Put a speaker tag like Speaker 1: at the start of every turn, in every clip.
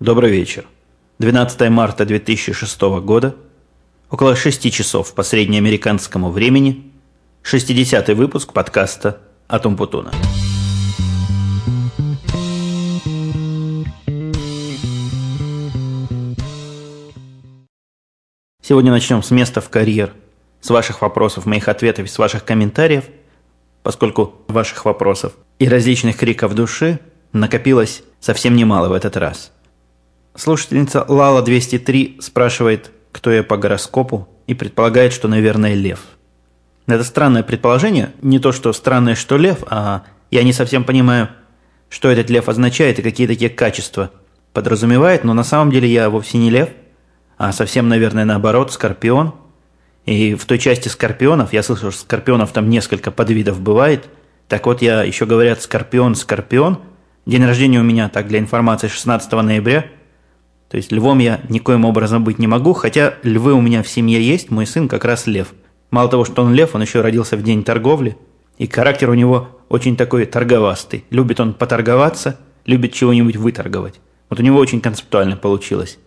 Speaker 1: Добрый вечер. 12 марта 2006 года, около 6 часов по среднеамериканскому времени, 60-й выпуск подкаста «Атум Путуна». Сегодня начнем с места в карьер, с ваших вопросов, моих ответов с ваших комментариев, поскольку ваших вопросов и различных криков души накопилось совсем немало в этот раз. Слушательница Лала203 спрашивает, кто я по гороскопу, и предполагает, что, наверное, лев. Это странное предположение, не то, что странное, что лев, а я не совсем понимаю, что этот лев означает и какие такие качества подразумевает, но на самом деле я вовсе не лев – а совсем, наверное, наоборот, скорпион. И в той части скорпионов, я слышал, что скорпионов там несколько подвидов бывает. Так вот, я еще говорят скорпион, скорпион. День рождения у меня, так для информации, 16 ноября. То есть львом я никоим образом быть не могу, хотя львы у меня в семье есть, мой сын как раз лев. Мало того, что он лев, он еще родился в день торговли, и характер у него очень такой торговастый. Любит он поторговаться, любит чего-нибудь выторговать. Вот у него очень концептуально получилось.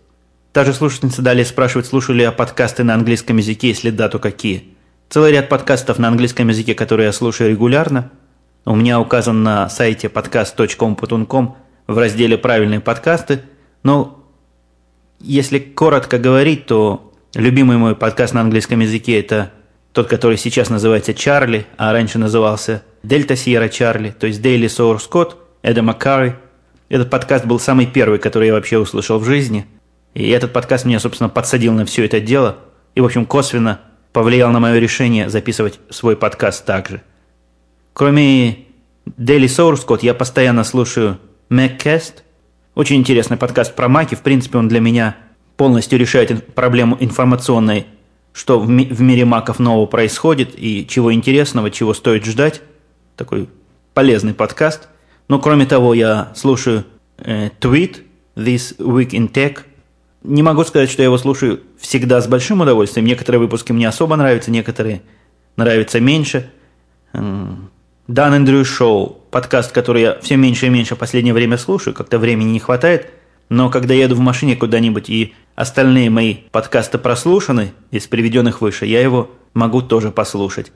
Speaker 1: Та же слушательница далее спрашивает, слушаю ли я подкасты на английском языке, если да, то какие. Целый ряд подкастов на английском языке, которые я слушаю регулярно. У меня указан на сайте podcast.com.com в разделе «Правильные подкасты». Но если коротко говорить, то любимый мой подкаст на английском языке – это тот, который сейчас называется «Чарли», а раньше назывался «Дельта Сьерра Чарли», то есть «Дейли Соур Скотт», Эда Маккари. Этот подкаст был самый первый, который я вообще услышал в жизни – и этот подкаст меня, собственно, подсадил на все это дело и, в общем, косвенно повлиял на мое решение записывать свой подкаст также. Кроме Daily Source Code, я постоянно слушаю MacCast. Очень интересный подкаст про маки. В принципе, он для меня полностью решает проблему информационной, что в, ми- в мире маков нового происходит и чего интересного, чего стоит ждать. Такой полезный подкаст. Но кроме того, я слушаю э, Tweet This Week in Tech – не могу сказать, что я его слушаю всегда с большим удовольствием. Некоторые выпуски мне особо нравятся, некоторые нравятся меньше. Дан Эндрю Шоу, подкаст, который я все меньше и меньше в последнее время слушаю, как-то времени не хватает. Но когда еду в машине куда-нибудь и остальные мои подкасты прослушаны из приведенных выше, я его могу тоже послушать.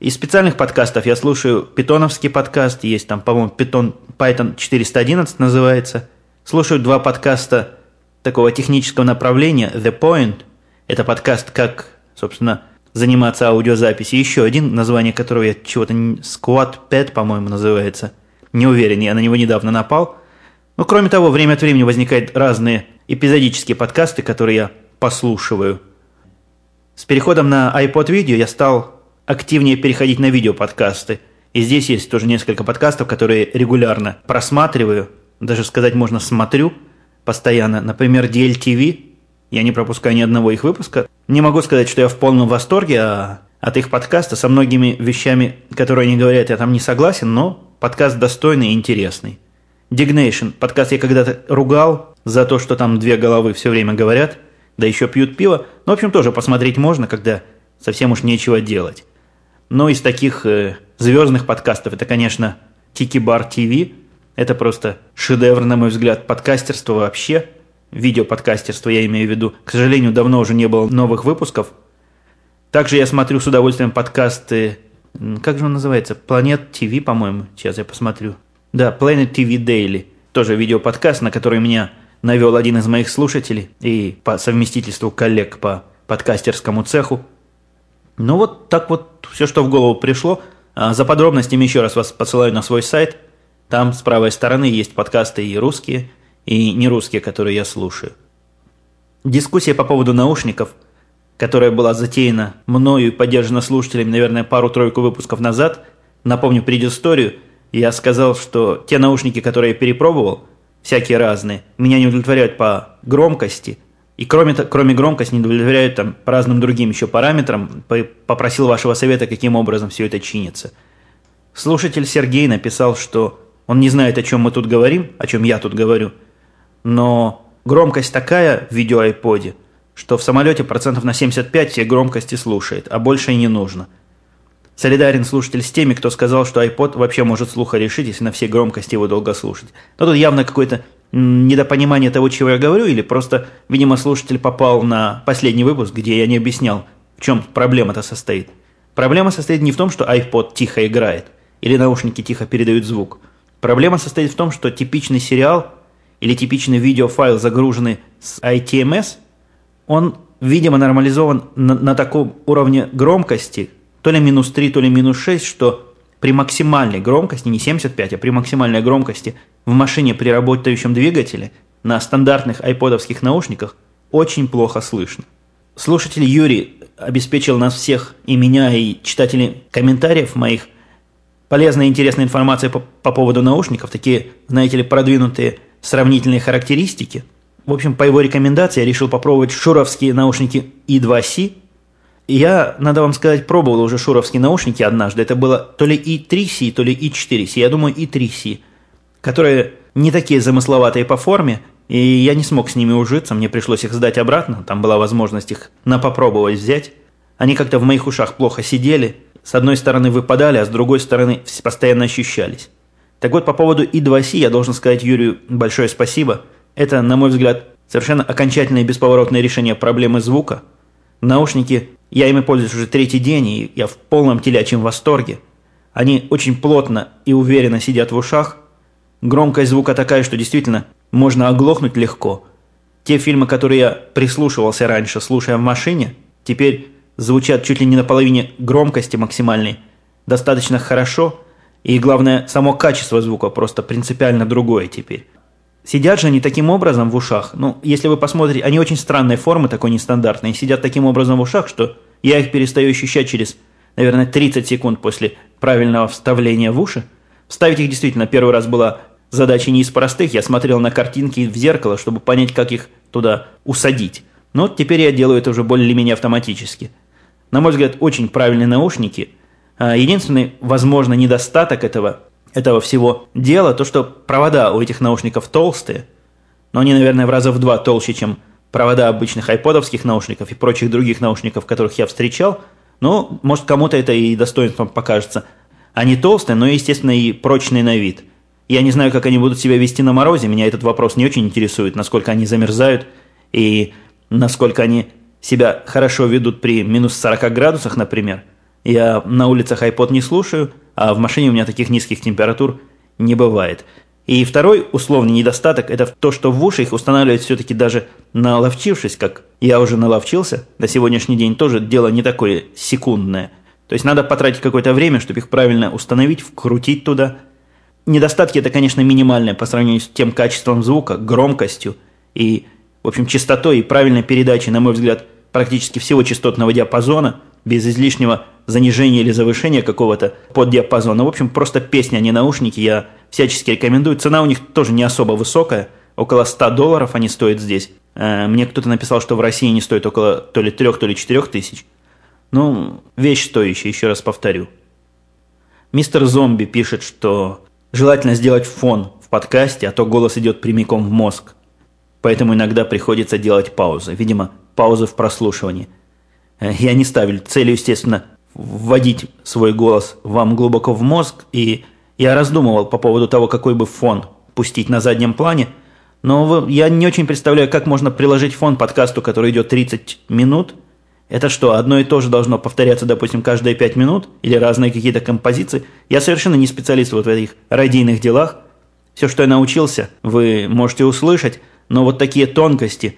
Speaker 1: Из специальных подкастов я слушаю питоновский подкаст, есть там, по-моему, Python, Python 411 называется. Слушаю два подкаста такого технического направления The Point. Это подкаст «Как, собственно, заниматься аудиозаписью». Еще один, название которого я чего-то... Squad Pad, по-моему, называется. Не уверен, я на него недавно напал. Но, кроме того, время от времени возникают разные эпизодические подкасты, которые я послушиваю. С переходом на iPod видео я стал активнее переходить на видеоподкасты. И здесь есть тоже несколько подкастов, которые регулярно просматриваю, даже сказать можно смотрю – постоянно. Например, DLTV. Я не пропускаю ни одного их выпуска. Не могу сказать, что я в полном восторге а от их подкаста. Со многими вещами, которые они говорят, я там не согласен, но подкаст достойный и интересный. Dignation. Подкаст я когда-то ругал за то, что там две головы все время говорят, да еще пьют пиво. Ну, в общем, тоже посмотреть можно, когда совсем уж нечего делать. Но из таких э, звездных подкастов это, конечно, Tiki Bar TV – это просто шедевр, на мой взгляд, подкастерства вообще. Видеоподкастерство я имею в виду. К сожалению, давно уже не было новых выпусков. Также я смотрю с удовольствием подкасты... Как же он называется? Planet TV, по-моему. Сейчас я посмотрю. Да, Planet TV Daily. Тоже видеоподкаст, на который меня навел один из моих слушателей и по совместительству коллег по подкастерскому цеху. Ну вот так вот все, что в голову пришло. А за подробностями еще раз вас посылаю на свой сайт – там с правой стороны есть подкасты и русские, и нерусские, которые я слушаю. Дискуссия по поводу наушников, которая была затеяна мною и поддержана слушателями, наверное, пару-тройку выпусков назад, напомню предысторию, я сказал, что те наушники, которые я перепробовал, всякие разные, меня не удовлетворяют по громкости, и кроме, кроме громкости не удовлетворяют там по разным другим еще параметрам, попросил вашего совета, каким образом все это чинится. Слушатель Сергей написал, что он не знает, о чем мы тут говорим, о чем я тут говорю. Но громкость такая в видео айподе, что в самолете процентов на 75 все громкости слушает, а больше и не нужно. Солидарен слушатель с теми, кто сказал, что iPod вообще может слуха решить, если на все громкости его долго слушать. Но тут явно какое-то недопонимание того, чего я говорю, или просто, видимо, слушатель попал на последний выпуск, где я не объяснял, в чем проблема-то состоит. Проблема состоит не в том, что iPod тихо играет, или наушники тихо передают звук. Проблема состоит в том, что типичный сериал или типичный видеофайл, загруженный с ITMS, он, видимо, нормализован на, на таком уровне громкости, то ли минус 3, то ли минус 6, что при максимальной громкости, не 75, а при максимальной громкости в машине при работающем двигателе на стандартных айподовских наушниках очень плохо слышно. Слушатель Юрий обеспечил нас всех, и меня, и читателей комментариев моих, полезной и интересной информацией по, по поводу наушников, такие, знаете ли, продвинутые сравнительные характеристики. В общем, по его рекомендации я решил попробовать шуровские наушники И2C. Я, надо вам сказать, пробовал уже шуровские наушники однажды. Это было то ли И3C, то ли И4C. Я думаю, И3C, которые не такие замысловатые по форме, и я не смог с ними ужиться, мне пришлось их сдать обратно, там была возможность их на попробовать взять. Они как-то в моих ушах плохо сидели, с одной стороны выпадали, а с другой стороны постоянно ощущались. Так вот, по поводу И2С я должен сказать Юрию большое спасибо. Это, на мой взгляд, совершенно окончательное и бесповоротное решение проблемы звука. Наушники, я ими пользуюсь уже третий день, и я в полном телячьем восторге. Они очень плотно и уверенно сидят в ушах. Громкость звука такая, что действительно можно оглохнуть легко. Те фильмы, которые я прислушивался раньше, слушая в машине, теперь звучат чуть ли не на половине громкости максимальной, достаточно хорошо, и главное, само качество звука просто принципиально другое теперь. Сидят же они таким образом в ушах, ну, если вы посмотрите, они очень странной формы, такой нестандартной, сидят таким образом в ушах, что я их перестаю ощущать через, наверное, 30 секунд после правильного вставления в уши. Вставить их действительно первый раз была задача не из простых, я смотрел на картинки в зеркало, чтобы понять, как их туда усадить. Но вот теперь я делаю это уже более-менее автоматически. На мой взгляд, очень правильные наушники. А, единственный, возможно, недостаток этого, этого всего дела, то, что провода у этих наушников толстые, но они, наверное, в раза в два толще, чем провода обычных айподовских наушников и прочих других наушников, которых я встречал. Но, может, кому-то это и достоинством покажется. Они толстые, но, естественно, и прочные на вид. Я не знаю, как они будут себя вести на морозе. Меня этот вопрос не очень интересует, насколько они замерзают и насколько они себя хорошо ведут при минус 40 градусах, например. Я на улицах iPod не слушаю, а в машине у меня таких низких температур не бывает. И второй условный недостаток – это то, что в уши их устанавливать все-таки даже наловчившись, как я уже наловчился, на сегодняшний день тоже дело не такое секундное. То есть надо потратить какое-то время, чтобы их правильно установить, вкрутить туда. Недостатки – это, конечно, минимальные по сравнению с тем качеством звука, громкостью и в общем, частотой и правильной передачей, на мой взгляд, практически всего частотного диапазона, без излишнего занижения или завышения какого-то поддиапазона. В общем, просто песня, а не наушники, я всячески рекомендую. Цена у них тоже не особо высокая, около 100 долларов они стоят здесь. Э, мне кто-то написал, что в России они стоят около то ли 3, то ли 4 тысяч. Ну, вещь стоящая, еще раз повторю. Мистер Зомби пишет, что желательно сделать фон в подкасте, а то голос идет прямиком в мозг поэтому иногда приходится делать паузы. Видимо, паузы в прослушивании. Э, я не ставлю целью, естественно, вводить свой голос вам глубоко в мозг, и я раздумывал по поводу того, какой бы фон пустить на заднем плане, но я не очень представляю, как можно приложить фон подкасту, который идет 30 минут. Это что, одно и то же должно повторяться, допустим, каждые 5 минут? Или разные какие-то композиции? Я совершенно не специалист вот в этих радийных делах. Все, что я научился, вы можете услышать – но вот такие тонкости,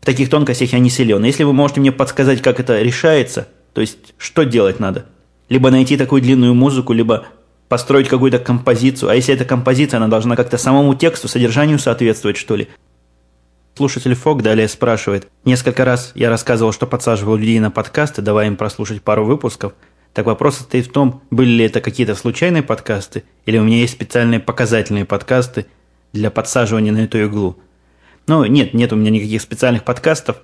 Speaker 1: в таких тонкостях я не силен. Если вы можете мне подсказать, как это решается, то есть что делать надо? Либо найти такую длинную музыку, либо построить какую-то композицию. А если эта композиция, она должна как-то самому тексту, содержанию соответствовать, что ли? Слушатель Фок далее спрашивает. Несколько раз я рассказывал, что подсаживал людей на подкасты, давая им прослушать пару выпусков. Так вопрос состоит в том, были ли это какие-то случайные подкасты, или у меня есть специальные показательные подкасты для подсаживания на эту иглу. Ну, нет, нет у меня никаких специальных подкастов.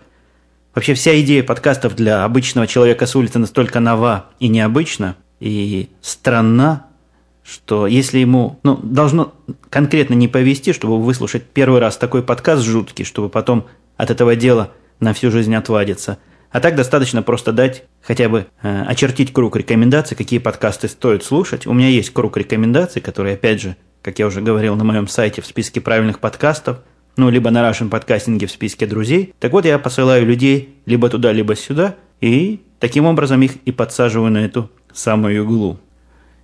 Speaker 1: Вообще вся идея подкастов для обычного человека с улицы настолько нова и необычна, и странна, что если ему, ну, должно конкретно не повести, чтобы выслушать первый раз такой подкаст жуткий, чтобы потом от этого дела на всю жизнь отвадиться. А так достаточно просто дать, хотя бы э, очертить круг рекомендаций, какие подкасты стоит слушать. У меня есть круг рекомендаций, который, опять же, как я уже говорил на моем сайте в списке правильных подкастов, ну, либо на Russian подкастинге в списке друзей. Так вот, я посылаю людей либо туда, либо сюда, и таким образом их и подсаживаю на эту самую иглу.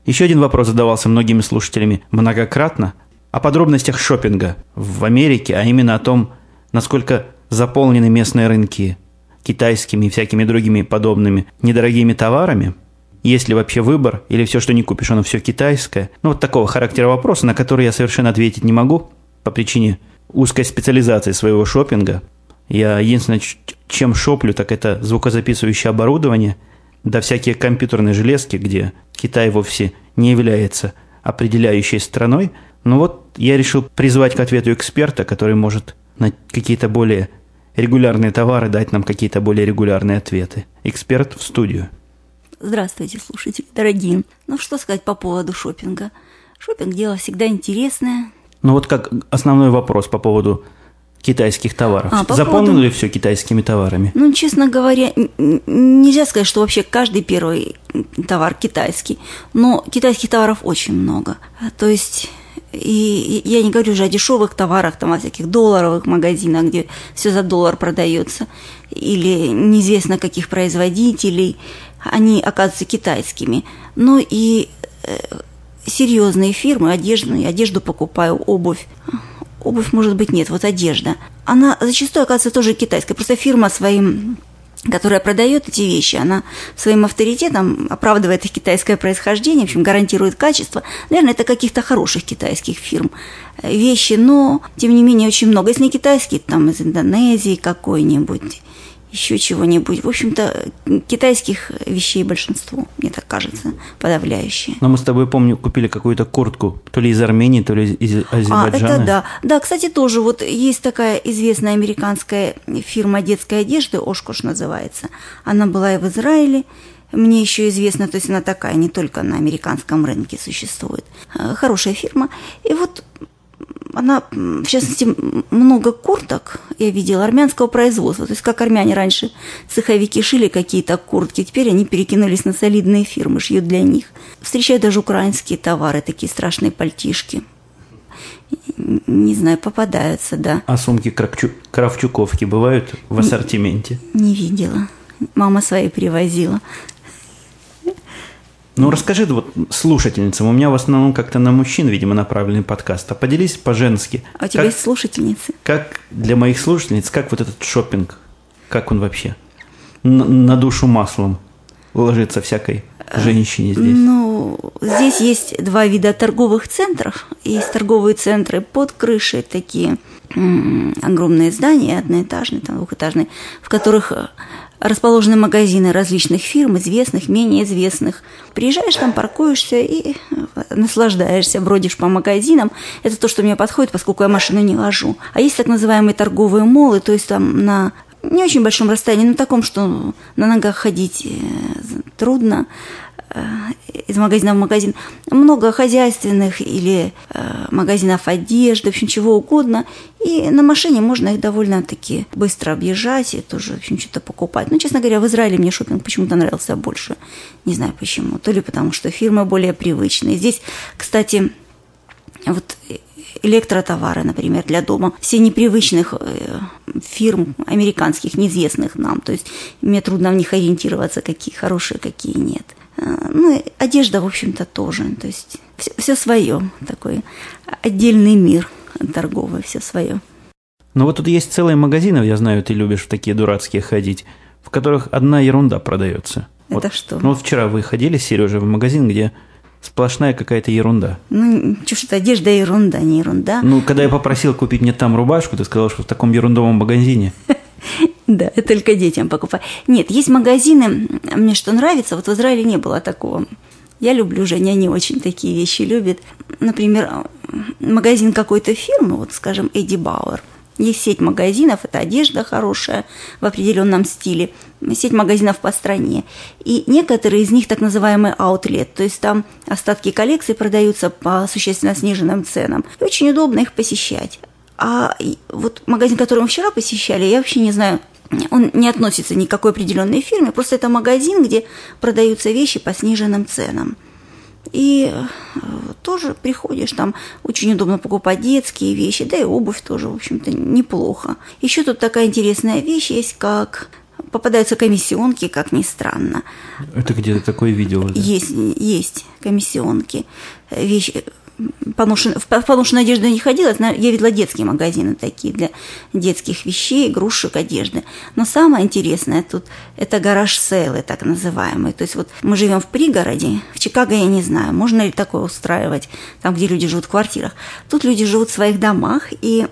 Speaker 1: Еще один вопрос задавался многими слушателями многократно о подробностях шопинга в Америке, а именно о том, насколько заполнены местные рынки китайскими и всякими другими подобными недорогими товарами. Есть ли вообще выбор, или все, что не купишь, оно все китайское? Ну, вот такого характера вопроса, на который я совершенно ответить не могу по причине узкой специализации своего шопинга. Я единственное, чем шоплю, так это звукозаписывающее оборудование, да всякие компьютерные железки, где Китай вовсе не является определяющей страной. Но вот я решил призвать к ответу эксперта, который может на какие-то более регулярные товары дать нам какие-то более регулярные ответы. Эксперт в студию.
Speaker 2: Здравствуйте, слушатели дорогие. Ну, что сказать по поводу шопинга? Шопинг – дело всегда интересное.
Speaker 1: Ну, вот как основной вопрос по поводу китайских товаров. А, по Заполнили поводу... все китайскими товарами?
Speaker 2: Ну, честно говоря, нельзя сказать, что вообще каждый первый товар китайский. Но китайских товаров очень много. То есть и я не говорю уже о дешевых товарах, там, о всяких долларовых магазинах, где все за доллар продается, или неизвестно каких производителей, они оказываются китайскими. Но и э, серьезные фирмы, одежду, одежду покупаю, обувь. Обувь, может быть, нет, вот одежда. Она зачастую оказывается тоже китайская. Просто фирма своим которая продает эти вещи, она своим авторитетом оправдывает их китайское происхождение, в общем, гарантирует качество. Наверное, это каких-то хороших китайских фирм вещи, но, тем не менее, очень много. Если не китайские, там из Индонезии какой-нибудь, еще чего-нибудь. В общем-то, китайских вещей большинство, мне так кажется, подавляющее.
Speaker 1: Но мы с тобой, помню, купили какую-то куртку, то ли из Армении, то ли из Азербайджана.
Speaker 2: А, это да. Да, кстати, тоже вот есть такая известная американская фирма детской одежды, Ошкош называется. Она была и в Израиле, мне еще известно, то есть она такая, не только на американском рынке существует. Э, хорошая фирма. И вот она, в частности, много курток, я видела, армянского производства. То есть, как армяне раньше цеховики шили какие-то куртки, теперь они перекинулись на солидные фирмы, шьют для них. Встречаю даже украинские товары, такие страшные пальтишки. Не знаю, попадаются, да.
Speaker 1: А сумки Кравчу... Кравчуковки бывают в ассортименте?
Speaker 2: Не, не видела. Мама свои привозила.
Speaker 1: Ну, расскажи вот слушательницам. У меня в основном как-то на мужчин, видимо, направленный подкаст. А поделись по-женски.
Speaker 2: А у тебя как, есть слушательницы?
Speaker 1: Как для моих слушательниц, как вот этот шопинг, как он вообще на, на душу маслом ложится всякой женщине здесь?
Speaker 2: Ну, здесь есть два вида торговых центров. Есть торговые центры под крышей, такие огромные здания, одноэтажные, там, двухэтажные, в которых расположены магазины различных фирм, известных, менее известных. Приезжаешь там, паркуешься и наслаждаешься, бродишь по магазинам. Это то, что мне подходит, поскольку я машину не вожу. А есть так называемые торговые молы, то есть там на не очень большом расстоянии, но таком, что на ногах ходить э, трудно. Э, из магазина в магазин, много хозяйственных или э, магазинов одежды, в общем, чего угодно. И на машине можно их довольно-таки быстро объезжать и тоже, в общем, что-то покупать. Но, честно говоря, в Израиле мне шопинг почему-то нравился больше. Не знаю почему. То ли потому, что фирмы более привычные. Здесь, кстати, вот электротовары, например, для дома, все непривычных э, фирм американских, неизвестных нам. То есть мне трудно в них ориентироваться, какие хорошие, какие нет. Э, ну, одежда, в общем-то, тоже. То есть все, все свое, такой отдельный мир торговый, все свое.
Speaker 1: Ну вот тут есть целые магазины, я знаю, ты любишь в такие дурацкие ходить, в которых одна ерунда продается.
Speaker 2: Это
Speaker 1: вот,
Speaker 2: что?
Speaker 1: Ну вот вчера вы ходили с Сережей в магазин, где сплошная какая-то ерунда.
Speaker 2: Ну, что это одежда ерунда, не ерунда.
Speaker 1: Ну, когда я попросил купить мне там рубашку, ты сказал, что в таком ерундовом магазине.
Speaker 2: Да, только детям покупаю. Нет, есть магазины, мне что нравится, вот в Израиле не было такого. Я люблю, Женя не очень такие вещи любит. Например, магазин какой-то фирмы, вот, скажем, Эдди Бауэр. Есть сеть магазинов, это одежда хорошая в определенном стиле, сеть магазинов по стране. И некоторые из них так называемый аутлет, то есть там остатки коллекции продаются по существенно сниженным ценам. И очень удобно их посещать. А вот магазин, который мы вчера посещали, я вообще не знаю, он не относится ни к какой определенной фирме, просто это магазин, где продаются вещи по сниженным ценам. И э, тоже приходишь, там очень удобно покупать детские вещи, да и обувь тоже, в общем-то, неплохо. Еще тут такая интересная вещь есть, как попадаются комиссионки, как ни странно.
Speaker 1: Это где то такое видел?
Speaker 2: Есть, есть комиссионки. Вещи, поношен, в поношенную одежду не ходила, я видела детские магазины такие для детских вещей, игрушек, одежды. Но самое интересное тут – это гараж-сейлы, так называемые. То есть вот мы живем в пригороде, в Чикаго я не знаю, можно ли такое устраивать, там, где люди живут в квартирах. Тут люди живут в своих домах, и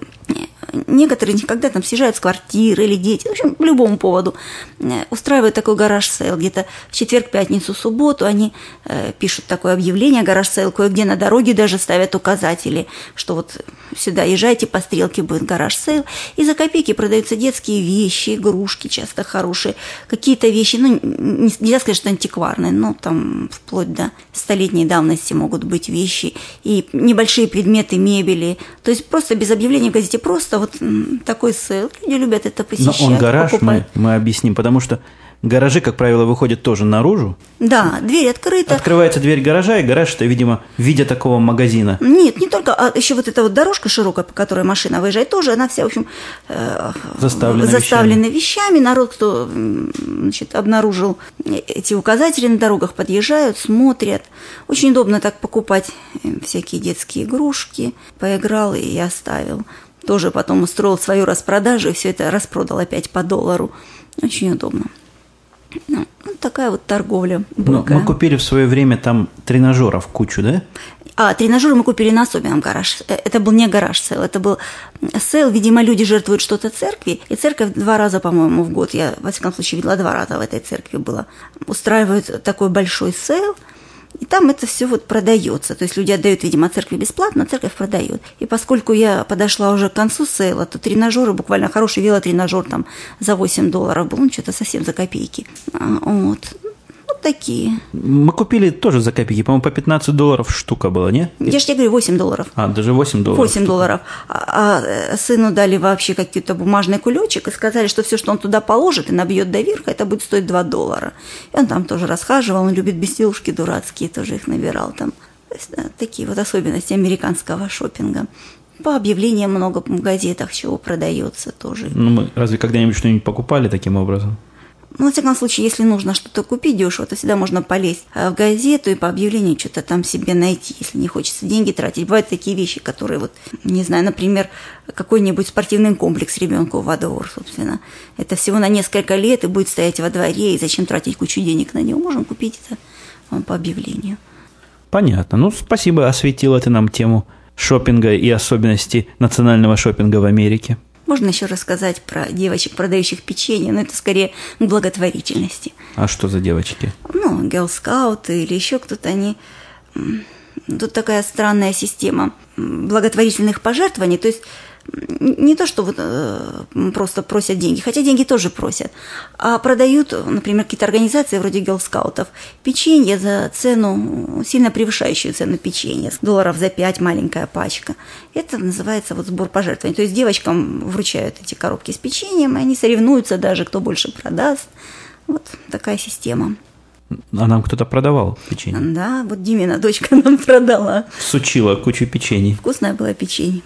Speaker 2: некоторые, когда там съезжают с квартиры или дети, в общем, по любому поводу, э, устраивают такой garage sale. Где-то в четверг, пятницу, субботу они э, пишут такое объявление garage sale, кое-где на дороге даже ставят указатели, что вот сюда езжайте, по стрелке будет garage sale. И за копейки продаются детские вещи, игрушки часто хорошие, какие-то вещи, ну, нельзя сказать, что антикварные, но там вплоть до столетней давности могут быть вещи и небольшие предметы мебели. То есть просто без объявления в газете, просто вот такой sale. Люди любят это посещать.
Speaker 1: Но он гараж, мы, мы объясним, потому что Гаражи, как правило, выходят тоже наружу.
Speaker 2: Да, дверь открыта.
Speaker 1: Открывается дверь гаража, и гараж это, видимо, в виде такого магазина.
Speaker 2: Нет, не только, а еще вот эта вот дорожка широкая, по которой машина выезжает, тоже она вся, в общем,
Speaker 1: э, заставлена,
Speaker 2: заставлена вещами. вещами. Народ, кто значит, обнаружил эти указатели на дорогах, подъезжают, смотрят. Очень удобно так покупать э, всякие детские игрушки. Поиграл и оставил. Тоже потом устроил свою распродажу и все это распродал опять по доллару. Очень удобно. Ну, такая вот торговля.
Speaker 1: Ну, мы купили в свое время там тренажеров кучу, да?
Speaker 2: А, тренажеры мы купили на особенном гараж. Э, это был не garage sale, это был sale. Видимо, люди жертвуют что-то церкви. И церковь два раза, по-моему, в год, я, во всяком случае, видела два раза в этой церкви было, устраивают такой большой sale – и там это все вот продается. То есть люди отдают, видимо, церкви бесплатно, а церковь продает. И поскольку я подошла уже к концу сейла, то тренажеры, буквально хороший велотренажер там за 8 долларов был, ну, что-то совсем за копейки. А, вот такие.
Speaker 1: Мы купили тоже за копейки, по-моему, по 15 долларов штука была, не?
Speaker 2: Я же тебе говорю, 8 долларов.
Speaker 1: А, даже 8 долларов.
Speaker 2: 8 штука. долларов. А, а э, сыну дали вообще какой-то бумажный кулечек и сказали, что все, что он туда положит и набьет до верха, это будет стоить 2 доллара. И он там тоже расхаживал, он любит безделушки дурацкие, тоже их набирал там. То есть, да, такие вот особенности американского шопинга. По объявлениям много в газетах чего продается тоже.
Speaker 1: Ну, мы разве когда-нибудь что-нибудь покупали таким образом?
Speaker 2: Ну, во всяком случае, если нужно что-то купить дешево, то всегда можно полезть в газету и по объявлению что-то там себе найти, если не хочется деньги тратить. Бывают такие вещи, которые вот, не знаю, например, какой-нибудь спортивный комплекс ребенку во двор, собственно. Это всего на несколько лет и будет стоять во дворе, и зачем тратить кучу денег на него? Можем купить это по объявлению.
Speaker 1: Понятно. Ну, спасибо, осветила ты нам тему шопинга и особенности национального шопинга в Америке.
Speaker 2: Можно еще рассказать про девочек, продающих печенье, но это скорее к благотворительности.
Speaker 1: А что за девочки?
Speaker 2: Ну, гелскауты или еще кто-то, они... Тут такая странная система благотворительных пожертвований, то есть не то, что вот э, просто просят деньги, хотя деньги тоже просят, а продают, например, какие-то организации вроде гелскаутов печенье за цену, сильно превышающую цену печенья, долларов за 5 маленькая пачка. Это называется вот сбор пожертвований. То есть девочкам вручают эти коробки с печеньем, и они соревнуются даже, кто больше продаст. Вот такая система.
Speaker 1: А нам кто-то продавал печенье?
Speaker 2: Да, вот Димина дочка нам продала.
Speaker 1: Сучила кучу печений.
Speaker 2: Вкусное было печенье.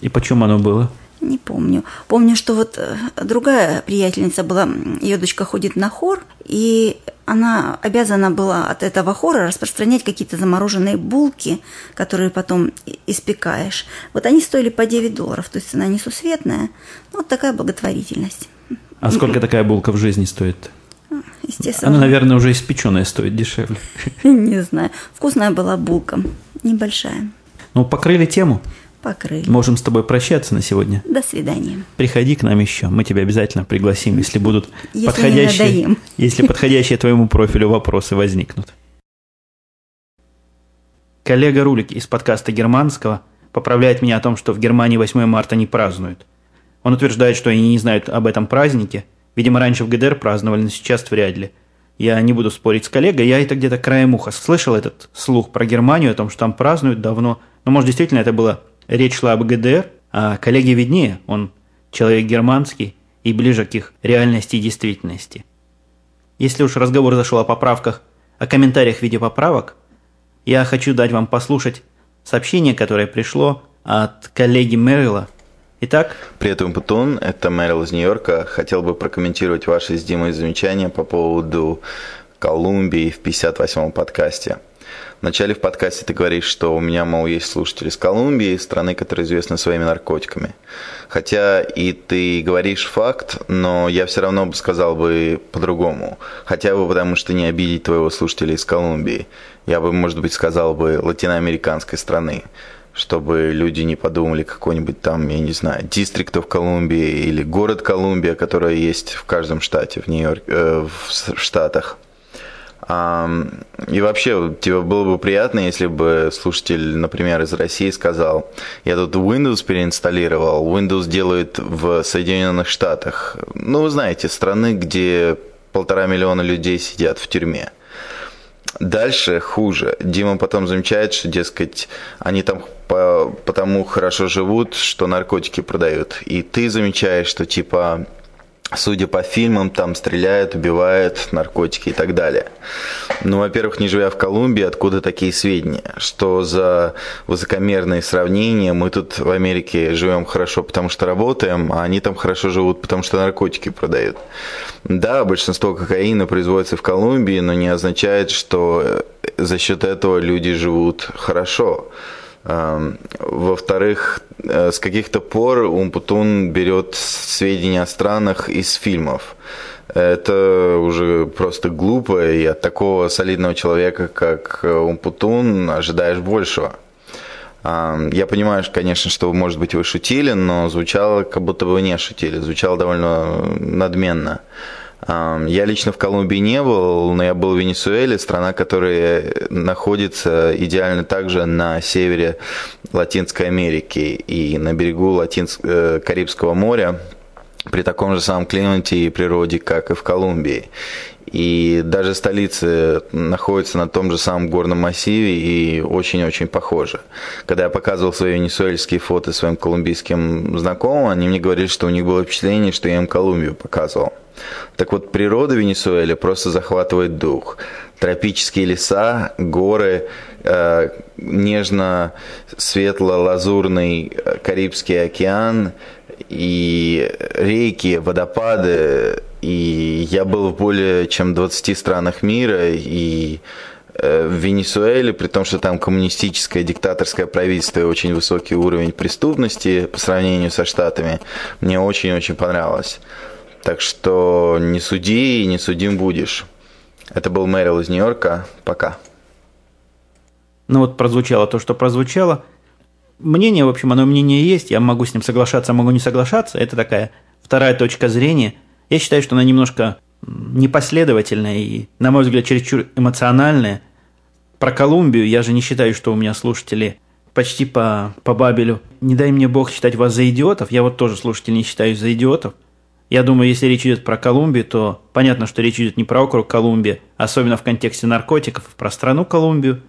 Speaker 1: И почему оно было?
Speaker 2: Не помню. Помню, что вот э, другая приятельница была, ее дочка ходит на хор, и она обязана была от этого хора распространять какие-то замороженные булки, которые потом испекаешь. Вот они стоили по 9 долларов, то есть цена несусветная. Вот такая благотворительность.
Speaker 1: А сколько такая булка в жизни стоит?
Speaker 2: А, естественно.
Speaker 1: Она, наверное, уже испеченная стоит дешевле.
Speaker 2: Не знаю. Вкусная была булка, небольшая.
Speaker 1: Ну, покрыли тему
Speaker 2: покрыли.
Speaker 1: Можем с тобой прощаться на сегодня.
Speaker 2: До свидания.
Speaker 1: Приходи к нам еще. Мы тебя обязательно пригласим, если будут
Speaker 2: если
Speaker 1: подходящие, если подходящие твоему профилю вопросы возникнут. Коллега Рулик из подкаста «Германского» поправляет меня о том, что в Германии 8 марта не празднуют. Он утверждает, что они не знают об этом празднике. Видимо, раньше в ГДР праздновали, но сейчас вряд ли. Я не буду спорить с коллегой, я это где-то краем уха слышал этот слух про Германию, о том, что там празднуют давно. Но, может, действительно это было Речь шла об ГДР, а коллеге виднее, он человек германский и ближе к их реальности и действительности. Если уж разговор зашел о поправках, о комментариях в виде поправок, я хочу дать вам послушать сообщение, которое пришло от коллеги Мэрила. Итак?
Speaker 3: Привет, Умпутун. Это Мэрил из Нью-Йорка. Хотел бы прокомментировать ваши с Димой замечания по поводу Колумбии в 58-м подкасте. Вначале в подкасте ты говоришь, что у меня, мол, есть слушатели из Колумбии, страны, которая известна своими наркотиками. Хотя и ты говоришь факт, но я все равно бы сказал бы по-другому. Хотя бы потому, что не обидеть твоего слушателя из Колумбии. Я бы, может быть, сказал бы латиноамериканской страны чтобы люди не подумали какой-нибудь там, я не знаю, дистрикт в Колумбии или город Колумбия, который есть в каждом штате в Нью-Йорке, э, в Штатах. И вообще, тебе было бы приятно, если бы слушатель, например, из России сказал, я тут Windows переинсталлировал, Windows делают в Соединенных Штатах. Ну, вы знаете, страны, где полтора миллиона людей сидят в тюрьме. Дальше хуже. Дима потом замечает, что, дескать, они там по, потому хорошо живут, что наркотики продают. И ты замечаешь, что типа судя по фильмам, там стреляют, убивают, наркотики и так далее. Ну, во-первых, не живя в Колумбии, откуда такие сведения? Что за высокомерные сравнения? Мы тут в Америке живем хорошо, потому что работаем, а они там хорошо живут, потому что наркотики продают. Да, большинство кокаина производится в Колумбии, но не означает, что за счет этого люди живут хорошо. Во-вторых, э, с каких-то пор Умпутун берет сведения о странах из фильмов. Это уже просто глупо, и от такого солидного человека, как Умпутун, ожидаешь большего. Я понимаю, конечно, что, может быть, вы шутили, но звучало, как будто бы вы не шутили. Звучало довольно надменно. Я лично в Колумбии не был, но я был в Венесуэле, страна, которая находится идеально также на севере Латинской Америки и на берегу Латинс... Э, Карибского моря при таком же самом климате и природе, как и в Колумбии. И даже столицы находятся на том же самом горном массиве и очень-очень похожи. Когда я показывал свои венесуэльские фото своим колумбийским знакомым, они мне говорили, что у них было впечатление, что я им Колумбию показывал. Так вот, природа Венесуэлы просто захватывает дух. Тропические леса, горы, э, нежно-светло-лазурный э, Карибский океан и реки, водопады. И я был в более чем 20 странах мира, и э, в Венесуэле, при том, что там коммунистическое, диктаторское правительство и очень высокий уровень преступности по сравнению со Штатами, мне очень-очень понравилось. Так что не суди и не судим будешь. Это был Мэрил из Нью-Йорка. Пока.
Speaker 1: Ну вот прозвучало то, что прозвучало. Мнение, в общем, оно мнение есть. Я могу с ним соглашаться, могу не соглашаться. Это такая вторая точка зрения. Я считаю, что она немножко непоследовательная и, на мой взгляд, чересчур эмоциональная. Про Колумбию я же не считаю, что у меня слушатели почти по, по Бабелю. Не дай мне Бог считать вас за идиотов. Я вот тоже слушателей не считаю за идиотов. Я думаю, если речь идет про Колумбию, то понятно, что речь идет не про округ Колумбия, особенно в контексте наркотиков, а про страну Колумбию.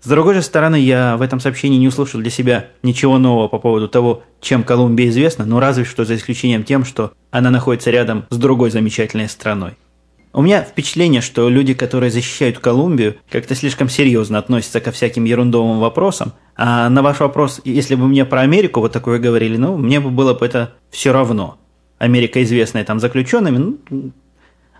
Speaker 1: С другой же стороны, я в этом сообщении не услышал для себя ничего нового по поводу того, чем Колумбия известна, но разве что за исключением тем, что она находится рядом с другой замечательной страной. У меня впечатление, что люди, которые защищают Колумбию, как-то слишком серьезно относятся ко всяким ерундовым вопросам. А на ваш вопрос, если бы мне про Америку вот такое говорили, ну, мне бы было бы это все равно. Америка известная там заключенными, ну,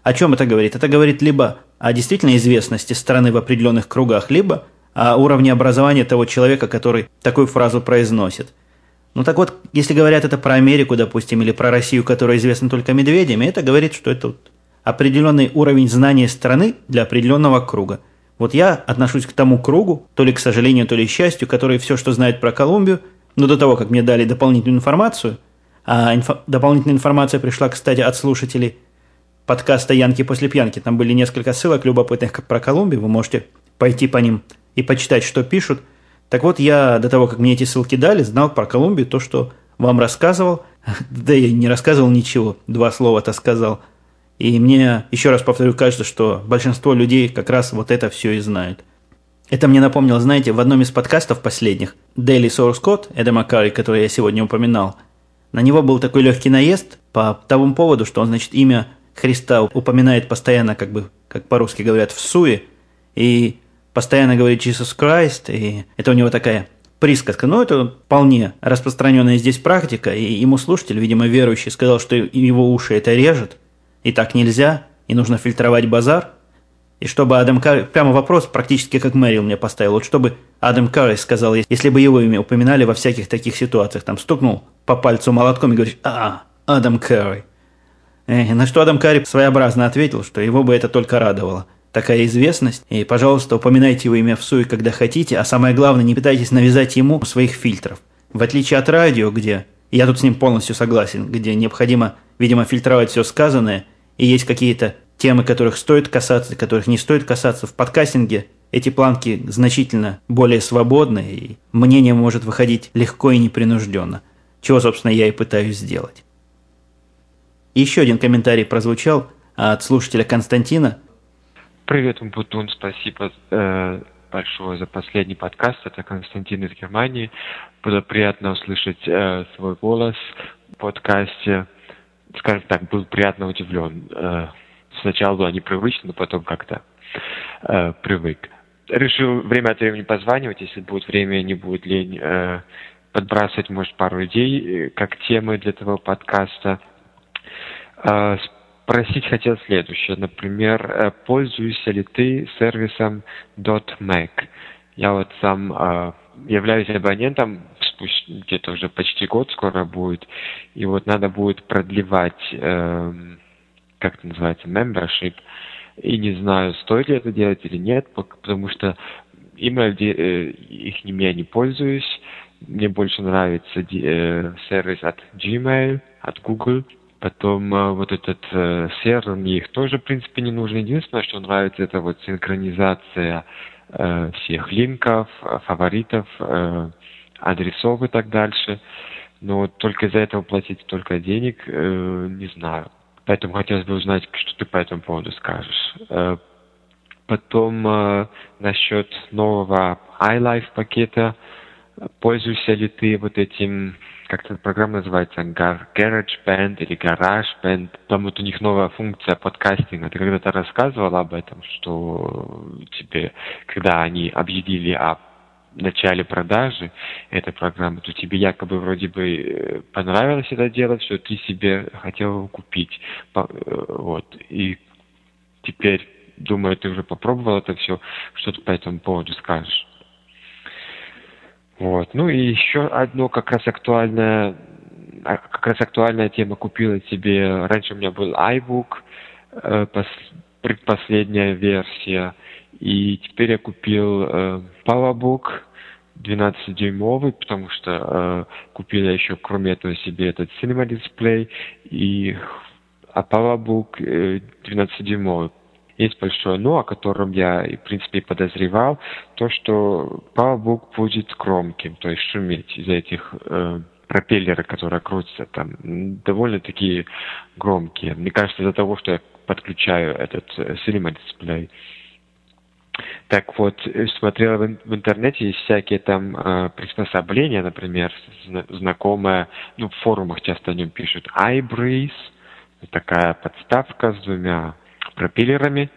Speaker 1: о чем это говорит? Это говорит либо о действительно известности страны в определенных кругах, либо о уровне образования того человека, который такую фразу произносит. Ну так вот, если говорят это про Америку, допустим, или про Россию, которая известна только медведями, это говорит, что это вот определенный уровень знания страны для определенного круга. Вот я отношусь к тому кругу, то ли к сожалению, то ли к счастью, который все, что знает про Колумбию, но до того, как мне дали дополнительную информацию – а инфо- дополнительная информация пришла, кстати, от слушателей подкаста «Янки после пьянки». Там были несколько ссылок любопытных про Колумбию. Вы можете пойти по ним и почитать, что пишут. Так вот, я до того, как мне эти ссылки дали, знал про Колумбию то, что вам рассказывал. Да я не рассказывал ничего, два слова-то сказал. И мне, еще раз повторю, кажется, что большинство людей как раз вот это все и знают. Это мне напомнило, знаете, в одном из подкастов последних, Daily Source Code, Эда Макари, который я сегодня упоминал – на него был такой легкий наезд по тому поводу, что он, значит, имя Христа упоминает постоянно, как бы, как по-русски говорят, в суе. И постоянно говорит Jesus Christ, и это у него такая присказка. Но это вполне распространенная здесь практика, и ему слушатель, видимо, верующий, сказал, что его уши это режет, и так нельзя, и нужно фильтровать базар. И чтобы Адам Карри... Прямо вопрос, практически как Мэрил мне поставил. Вот чтобы Адам Карри сказал, если бы его имя упоминали во всяких таких ситуациях, там стукнул по пальцу молотком и говорит, а, Адам Карри. Э, на что Адам Карри своеобразно ответил, что его бы это только радовало такая известность. И, пожалуйста, упоминайте его имя в суе, когда хотите, а самое главное, не пытайтесь навязать ему своих фильтров. В отличие от радио, где, я тут с ним полностью согласен, где необходимо, видимо, фильтровать все сказанное, и есть какие-то темы, которых стоит касаться, которых не стоит касаться в подкастинге, эти планки значительно более свободны, и мнение может выходить легко и непринужденно, чего, собственно, я и пытаюсь сделать. Еще один комментарий прозвучал от слушателя Константина –
Speaker 4: Привет, Умпутун, спасибо э, большое за последний подкаст. Это Константин из Германии. Было приятно услышать э, свой голос в подкасте. Скажем так, был приятно удивлен. Э, сначала было непривычно, но потом как-то э, привык. Решил время от времени позванивать, если будет время, не будет лень э, подбрасывать, может, пару идей, э, как темы для этого подкаста. Э, спросить хотел следующее. Например, э, пользуешься ли ты сервисом .mac? Я вот сам э, являюсь абонентом, где-то уже почти год скоро будет, и вот надо будет продлевать, э, как это называется, membership, и не знаю, стоит ли это делать или нет, потому что email э, их я не пользуюсь, мне больше нравится э, сервис от Gmail, от Google, Потом э, вот этот э, сервер, мне их тоже, в принципе, не нужен. Единственное, что нравится, это вот синхронизация всех линков, фаворитов, адресов и так дальше. Но только из-за этого платить только денег, не знаю. Поэтому хотелось бы узнать, что ты по этому поводу скажешь. Э, потом э, насчет нового iLife пакета. Пользуешься ли ты вот этим как эта программа называется, GarageBand или GarageBand. Там вот у них новая функция подкастинга. Ты когда-то рассказывал об этом, что тебе, когда они объявили о начале продажи этой программы, то тебе якобы вроде бы э, понравилось это делать, что ты себе хотел его купить. Э, вот. И теперь, думаю, ты уже попробовал это все. Что ты по этому поводу скажешь? Вот. Ну и еще одно как раз актуальное, а, как раз актуальная тема купила себе. Раньше у меня был iBook, э, пос, предпоследняя версия, и теперь я купил э, PowerBook 12-дюймовый, потому что э, купил я еще, кроме этого, себе этот Cinema Display, и а PowerBook э, 12-дюймовый есть большое «но», о котором я, в принципе, подозревал, то, что PowerBook будет громким, то есть шуметь из-за этих э, пропеллеры, которые крутятся там, довольно-таки громкие. Мне кажется, из-за того, что я подключаю этот э, Cinema дисплей. Так вот, э, смотрел в, интернете, есть всякие там э, приспособления, например, знакомые, ну, в форумах часто о нем пишут, iBreeze, такая подставка с двумя пропеллерами,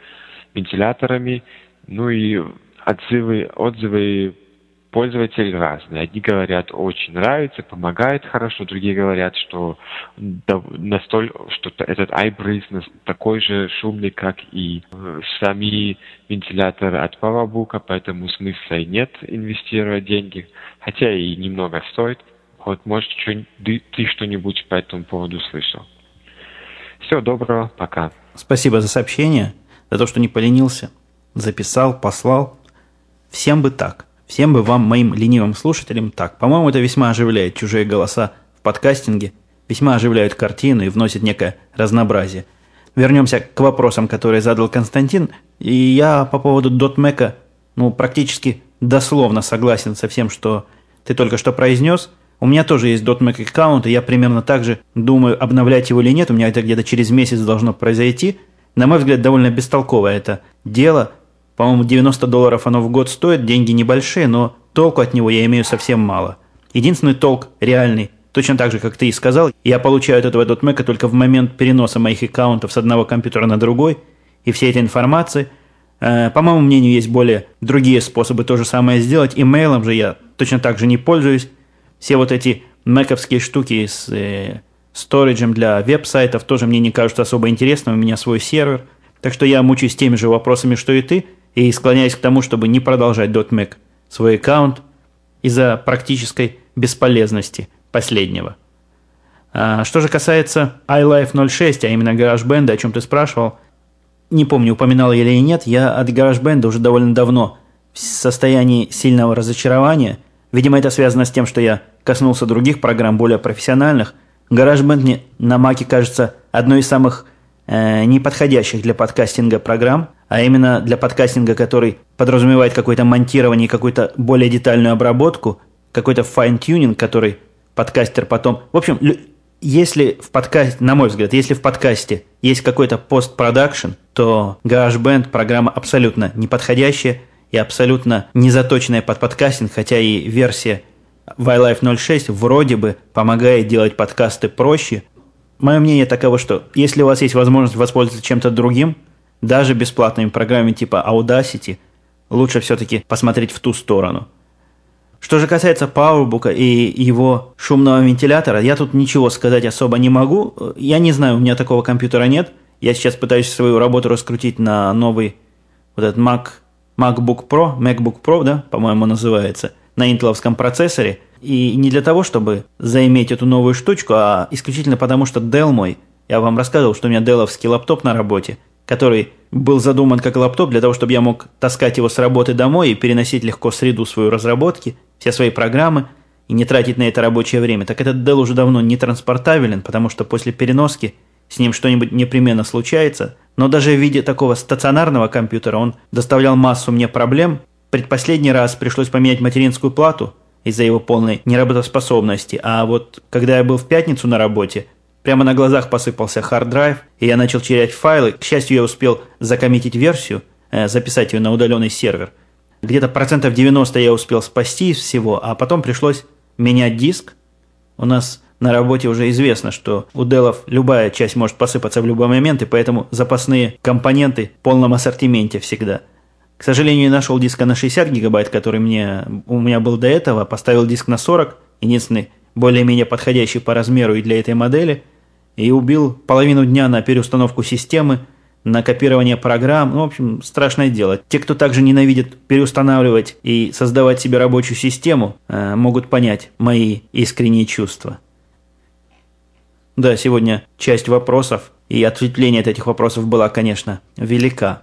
Speaker 4: вентиляторами, ну и отзывы, отзывы пользователей разные. Одни говорят, очень нравится, помогает хорошо, другие говорят, что настолько, что этот iBreeze такой же шумный, как и сами вентиляторы от PowerBook, поэтому смысла и нет инвестировать деньги, хотя и немного стоит. Вот, может, ты что-нибудь по этому поводу слышал. Всего доброго, пока.
Speaker 1: Спасибо за сообщение, за то, что не поленился. Записал, послал. Всем бы так. Всем бы вам, моим ленивым слушателям, так. По-моему, это весьма оживляет чужие голоса в подкастинге, весьма оживляют картину и вносит некое разнообразие. Вернемся к вопросам, которые задал Константин. И я по поводу .Mac, ну, практически дословно согласен со всем, что ты только что произнес – у меня тоже есть .Mac аккаунт, и я примерно так же думаю, обновлять его или нет. У меня это где-то через месяц должно произойти. На мой взгляд, довольно бестолковое это дело. По-моему, 90 долларов оно в год стоит, деньги небольшие, но толку от него я имею совсем мало. Единственный толк реальный, точно так же, как ты и сказал, я получаю от этого .Mac только в момент переноса моих аккаунтов с одного компьютера на другой, и вся эта информация Э, по моему мнению, есть более другие способы то же самое сделать. Имейлом же я точно так же не пользуюсь. Все вот эти мэковские штуки с э, сториджем для веб-сайтов тоже мне не кажутся особо интересными. У меня свой сервер. Так что я мучаюсь теми же вопросами, что и ты, и склоняюсь к тому, чтобы не продолжать .mac свой аккаунт из-за практической бесполезности последнего. А, что же касается iLife 06, а именно GarageBand, о чем ты спрашивал, не помню, упоминал я или нет, я от GarageBand уже довольно давно в состоянии сильного разочарования. Видимо, это связано с тем, что я коснулся других программ, более профессиональных. GarageBand мне на Маке кажется одной из самых э, неподходящих для подкастинга программ, а именно для подкастинга, который подразумевает какое-то монтирование, какую-то более детальную обработку, какой-то fine-tuning, который подкастер потом... В общем, если в подкасте, на мой взгляд, если в подкасте есть какой-то постпродакшн, то GarageBand программа абсолютно неподходящая и абсолютно не заточенная под подкастинг, хотя и версия iLife 06 вроде бы помогает делать подкасты проще. Мое мнение таково, что если у вас есть возможность воспользоваться чем-то другим, даже бесплатными программами типа Audacity, лучше все-таки посмотреть в ту сторону – что же касается PowerBook и его шумного вентилятора, я тут ничего сказать особо не могу. Я не знаю, у меня такого компьютера нет. Я сейчас пытаюсь свою работу раскрутить на новый вот этот Mac, MacBook Pro, MacBook Pro, да, по-моему, называется, на интеловском процессоре. И не для того, чтобы заиметь эту новую штучку, а исключительно потому, что Dell мой, я вам рассказывал, что у меня деловский лаптоп на работе, который был задуман как лаптоп для того, чтобы я мог таскать его с работы домой и переносить легко среду свою разработки, все свои программы и не тратить на это рабочее время. Так этот Dell уже давно не транспортабелен, потому что после переноски с ним что-нибудь непременно случается. Но даже в виде такого стационарного компьютера он доставлял массу мне проблем. Предпоследний раз пришлось поменять материнскую плату из-за его полной неработоспособности. А вот когда я был в пятницу на работе, Прямо на глазах посыпался hard drive, и я начал терять файлы. К счастью, я успел закоммитить версию, э, записать ее на удаленный сервер. Где-то процентов 90 я успел спасти из всего, а потом пришлось менять диск. У нас на работе уже известно, что у Dell ов любая часть может посыпаться в любой момент, и поэтому запасные компоненты в полном ассортименте всегда. К сожалению, нашел диска на 60 гигабайт, который мне, у меня был до этого, поставил диск на 40, единственный более-менее подходящий по размеру и для этой модели – и убил половину дня на переустановку системы, на копирование программ. Ну, в общем, страшное дело. Те, кто также ненавидит переустанавливать и создавать себе рабочую систему, э, могут понять мои искренние чувства. Да, сегодня часть вопросов и ответвление от этих вопросов была, конечно, велика.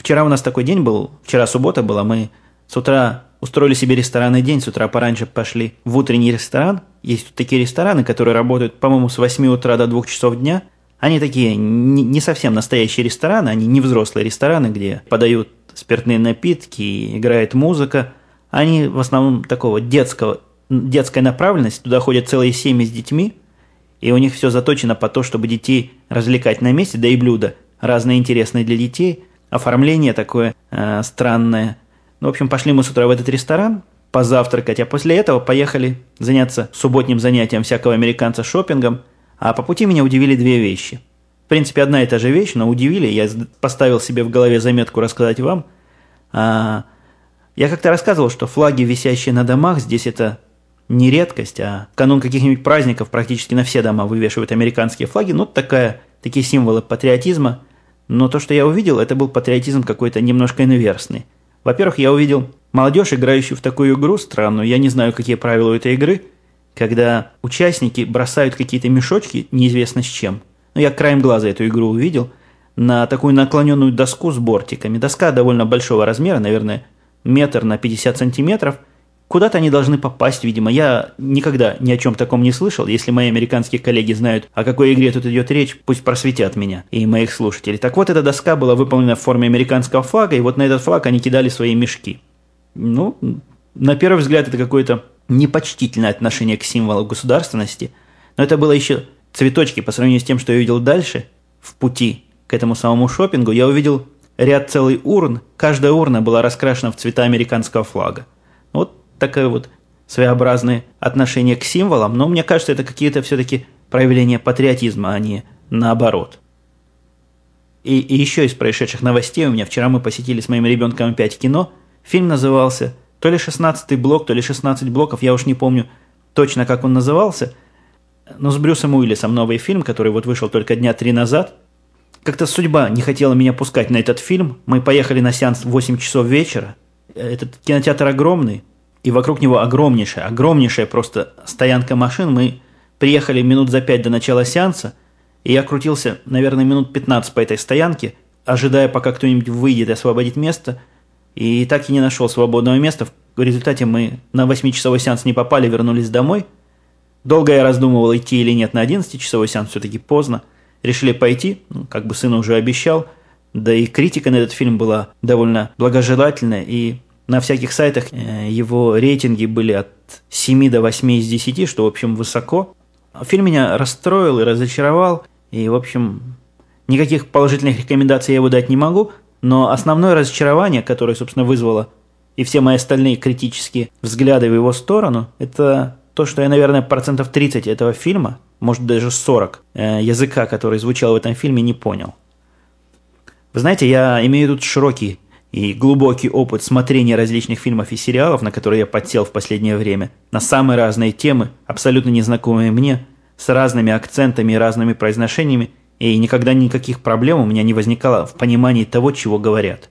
Speaker 1: Вчера у нас такой день был, вчера суббота была, мы с утра устроили себе ресторанный день, с утра пораньше пошли в утренний ресторан. Есть тут такие рестораны, которые работают, по-моему, с 8 утра до 2 часов дня. Они такие не совсем настоящие рестораны, они не взрослые рестораны, где подают спиртные напитки, играет музыка. Они в основном такого детского, детской направленности, туда ходят целые семьи с детьми, и у них все заточено по то, чтобы детей развлекать на месте, да и блюда разные интересные для детей, оформление такое э, странное – ну, в общем, пошли мы с утра в этот ресторан позавтракать, а после этого поехали заняться субботним занятием всякого американца шопингом, а по пути меня удивили две вещи. В принципе, одна и та же вещь, но удивили, я поставил себе в голове заметку рассказать вам. А, я как-то рассказывал, что флаги, висящие на домах, здесь это не редкость, а в канун каких-нибудь праздников практически на все дома вывешивают американские флаги. Ну, такая, такие символы патриотизма. Но то, что я увидел, это был патриотизм какой-то немножко инверсный – во-первых, я увидел молодежь, играющую в такую игру странную, я не знаю, какие правила у этой игры, когда участники бросают какие-то мешочки, неизвестно с чем. Но я краем глаза эту игру увидел, на такую наклоненную доску с бортиками. Доска довольно большого размера, наверное, метр на 50 сантиметров – Куда-то они должны попасть, видимо. Я никогда ни о чем таком не слышал. Если мои американские коллеги знают, о какой игре тут идет речь, пусть просветят меня и моих слушателей. Так вот, эта доска была выполнена в форме американского флага, и вот на этот флаг они кидали свои мешки. Ну, на первый взгляд, это какое-то непочтительное отношение к символу государственности, но это было еще цветочки по сравнению с тем, что я увидел дальше, в пути к этому самому шопингу, я увидел ряд целый урн, каждая урна была раскрашена в цвета американского флага. Такое вот своеобразное отношение к символам, но мне кажется, это какие-то все-таки проявления патриотизма, а не наоборот. И, и еще из происшедших новостей у меня вчера мы посетили с моим ребенком опять кино. Фильм назывался то ли 16 блок, то ли 16 блоков, я уж не помню точно, как он назывался. Но с Брюсом Уиллисом новый фильм, который вот вышел только дня три назад. Как-то судьба не хотела меня пускать на этот фильм. Мы поехали на сеанс в 8 часов вечера. Этот кинотеатр огромный, и вокруг него огромнейшая, огромнейшая просто стоянка машин. Мы приехали минут за пять до начала сеанса, и я крутился, наверное, минут 15 по этой стоянке, ожидая, пока кто-нибудь выйдет и освободит место, и так и не нашел свободного места. В результате мы на 8-часовой сеанс не попали, вернулись домой. Долго я раздумывал, идти или нет на 11-часовой сеанс, все-таки поздно. Решили пойти, ну, как бы сын уже обещал. Да и критика на этот фильм была довольно благожелательная, и на всяких сайтах э, его рейтинги были от 7 до 8 из 10, что, в общем, высоко. Фильм меня расстроил и разочаровал, и, в общем, никаких положительных рекомендаций я его дать не могу, но основное разочарование, которое, собственно, вызвало и все мои остальные критические взгляды в его сторону, это то, что я, наверное, процентов 30 этого фильма, может даже 40, э, языка, который звучал в этом фильме, не понял. Вы знаете, я имею тут широкий и глубокий опыт смотрения различных фильмов и сериалов, на которые я подсел в последнее время, на самые разные темы, абсолютно незнакомые мне, с разными акцентами и разными произношениями, и никогда никаких проблем у меня не возникало в понимании того, чего говорят.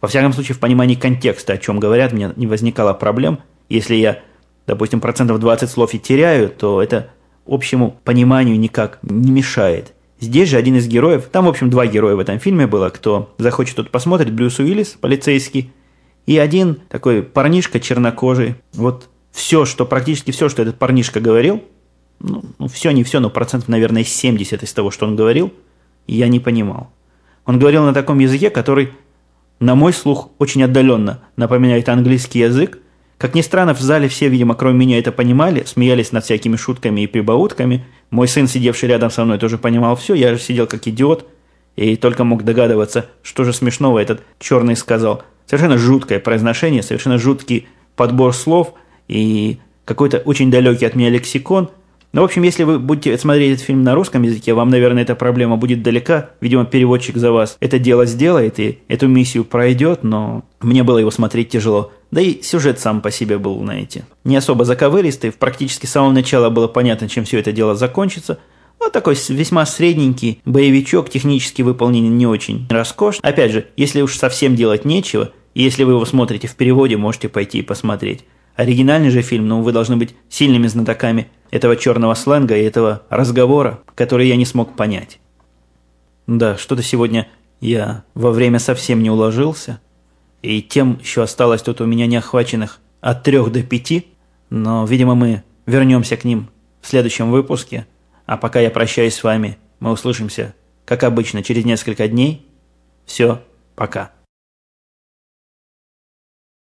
Speaker 1: Во всяком случае, в понимании контекста, о чем говорят, у меня не возникало проблем. Если я, допустим, процентов 20 слов и теряю, то это общему пониманию никак не мешает. Здесь же один из героев, там, в общем, два героя в этом фильме было, кто захочет тут посмотреть, Брюс Уиллис, полицейский, и один такой парнишка чернокожий. Вот все, что, практически все, что этот парнишка говорил, ну, ну все, не все, но процентов, наверное, 70 из того, что он говорил, я не понимал. Он говорил на таком языке, который, на мой слух, очень отдаленно напоминает английский язык, как ни странно, в зале все, видимо, кроме меня это понимали, смеялись над всякими шутками и прибаутками. Мой сын, сидевший рядом со мной, тоже понимал все. Я же сидел как идиот и только мог догадываться, что же смешного этот черный сказал. Совершенно жуткое произношение, совершенно жуткий подбор слов и какой-то очень далекий от меня лексикон – ну, в общем, если вы будете смотреть этот фильм на русском языке, вам, наверное, эта проблема будет далека. Видимо, переводчик за вас это дело сделает и эту миссию пройдет, но мне было его смотреть тяжело. Да и сюжет сам по себе был, знаете, не особо заковыристый. Практически с самого начала было понятно, чем все это дело закончится. Вот такой весьма средненький боевичок, технически выполнен не очень роскошно. Опять же, если уж совсем делать нечего, если вы его смотрите в переводе, можете пойти и посмотреть. Оригинальный же фильм, ну, вы должны быть сильными знатоками этого черного сленга и этого разговора, который я не смог понять. Да, что-то сегодня я во время совсем не уложился, и тем еще осталось тут у меня неохваченных от трех до пяти, но, видимо, мы вернемся к ним в следующем выпуске, а пока я прощаюсь с вами, мы услышимся, как обычно, через несколько дней. Все, пока.